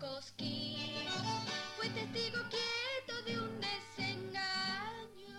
Cosquín fue testigo quieto de un desengaño.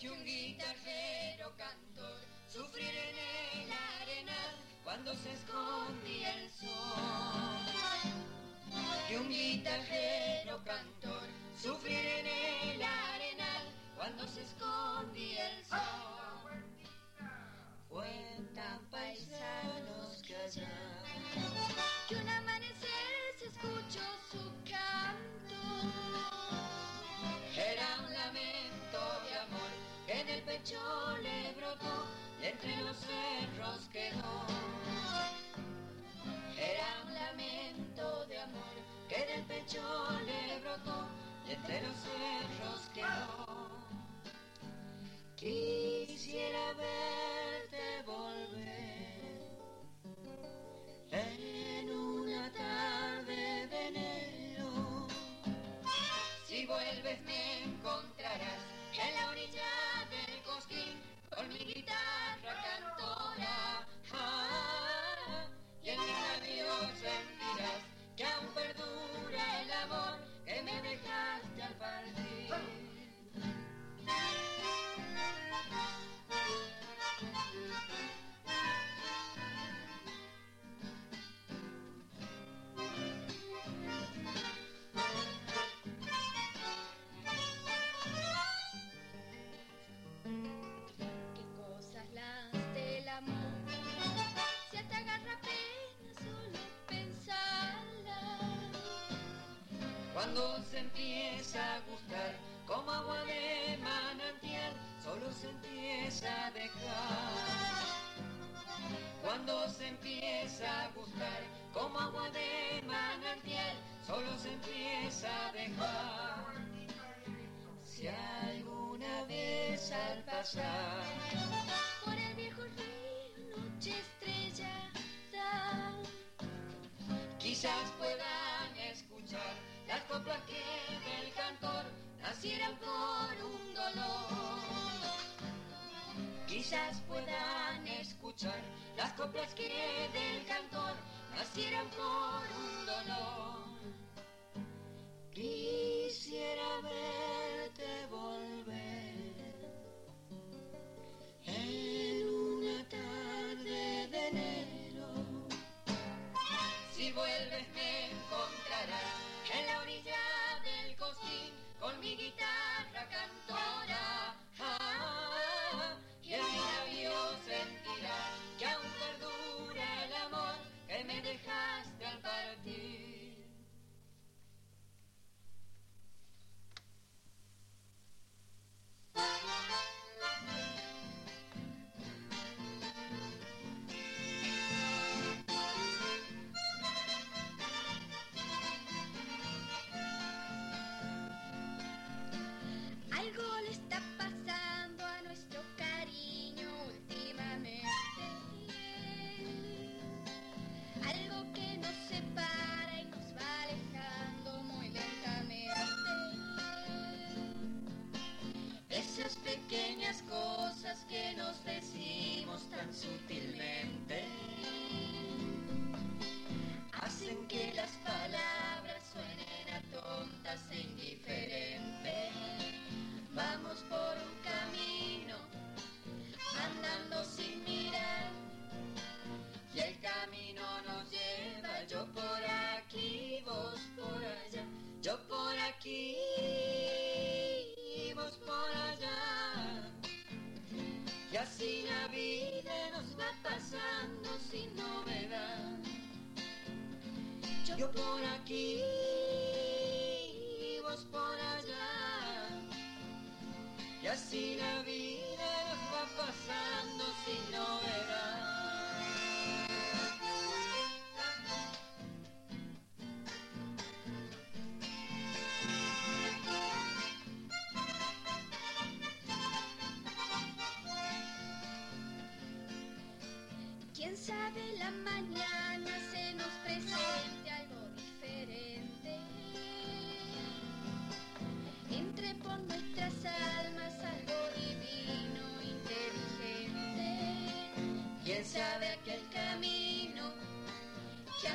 Y un guitarrero cantor sufrir en el arenal cuando se escondía el sol. Y un guitarrero cantor sufrir en el arenal cuando se escondía el sol. Entre los cerros quedó. Era un lamento de amor que del pecho le brotó y entre los cerros quedó. Quisiera verte se empieza a gustar como agua de manantial, solo se empieza a dejar. Cuando se empieza a gustar como agua de manantial, solo se empieza a dejar. Si alguna vez al pasar por el viejo río noche estrellada, quizás puedan escuchar las coplas que del cantor nacieran por un dolor. Quizás puedan escuchar las coplas que del cantor nacieran por un dolor. Quisiera así la vida nos va pasando sin novedad. Yo por aquí, vos por allá. Y así la vida nos va pasando sin novedad.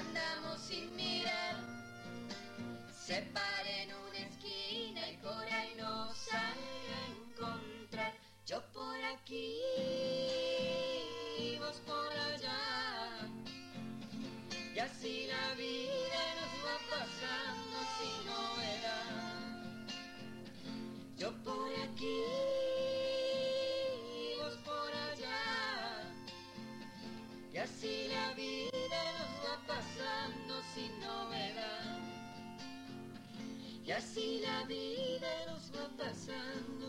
Andamos sin mirar, se para en una esquina y por ahí nos sale a encontrar. Yo por aquí, vos por allá. Y así la vida nos va pasando sin novedad. Yo por aquí, vos por allá. Y así la vida Y así la vida nos va pasando.